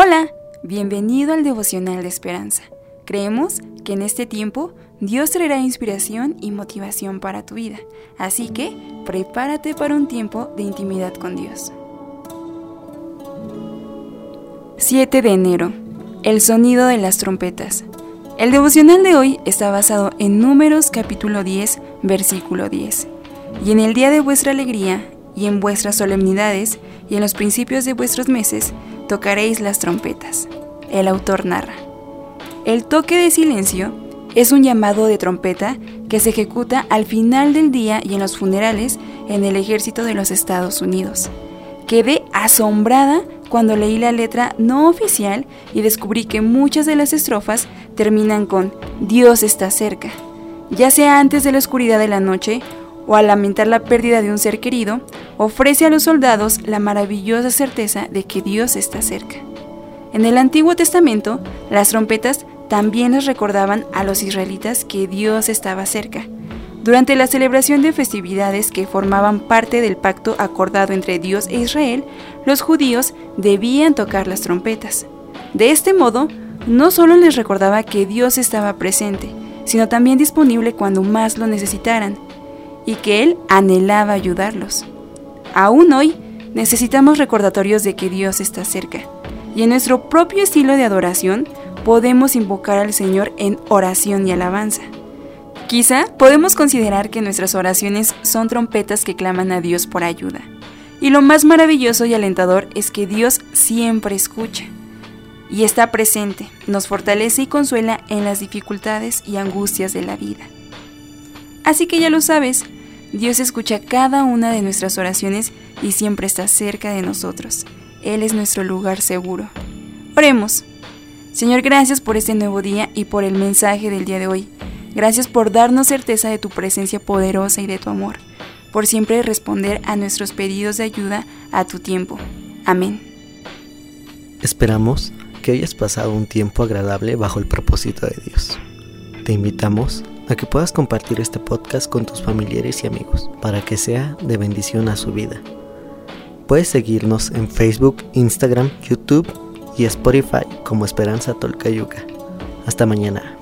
Hola, bienvenido al devocional de esperanza. Creemos que en este tiempo Dios traerá inspiración y motivación para tu vida, así que prepárate para un tiempo de intimidad con Dios. 7 de enero. El sonido de las trompetas. El devocional de hoy está basado en Números capítulo 10, versículo 10. Y en el día de vuestra alegría, y en vuestras solemnidades, y en los principios de vuestros meses, tocaréis las trompetas. El autor narra. El toque de silencio es un llamado de trompeta que se ejecuta al final del día y en los funerales en el ejército de los Estados Unidos. Quedé asombrada cuando leí la letra no oficial y descubrí que muchas de las estrofas terminan con Dios está cerca, ya sea antes de la oscuridad de la noche o al lamentar la pérdida de un ser querido, ofrece a los soldados la maravillosa certeza de que Dios está cerca. En el Antiguo Testamento, las trompetas también les recordaban a los israelitas que Dios estaba cerca. Durante la celebración de festividades que formaban parte del pacto acordado entre Dios e Israel, los judíos debían tocar las trompetas. De este modo, no solo les recordaba que Dios estaba presente, sino también disponible cuando más lo necesitaran, y que Él anhelaba ayudarlos. Aún hoy necesitamos recordatorios de que Dios está cerca, y en nuestro propio estilo de adoración podemos invocar al Señor en oración y alabanza. Quizá podemos considerar que nuestras oraciones son trompetas que claman a Dios por ayuda. Y lo más maravilloso y alentador es que Dios siempre escucha y está presente, nos fortalece y consuela en las dificultades y angustias de la vida. Así que ya lo sabes, Dios escucha cada una de nuestras oraciones y siempre está cerca de nosotros. Él es nuestro lugar seguro. Oremos. Señor, gracias por este nuevo día y por el mensaje del día de hoy. Gracias por darnos certeza de tu presencia poderosa y de tu amor, por siempre responder a nuestros pedidos de ayuda a tu tiempo. Amén. Esperamos que hayas pasado un tiempo agradable bajo el propósito de Dios. Te invitamos a que puedas compartir este podcast con tus familiares y amigos para que sea de bendición a su vida. Puedes seguirnos en Facebook, Instagram, YouTube y Spotify como Esperanza Tolcayuca. Hasta mañana.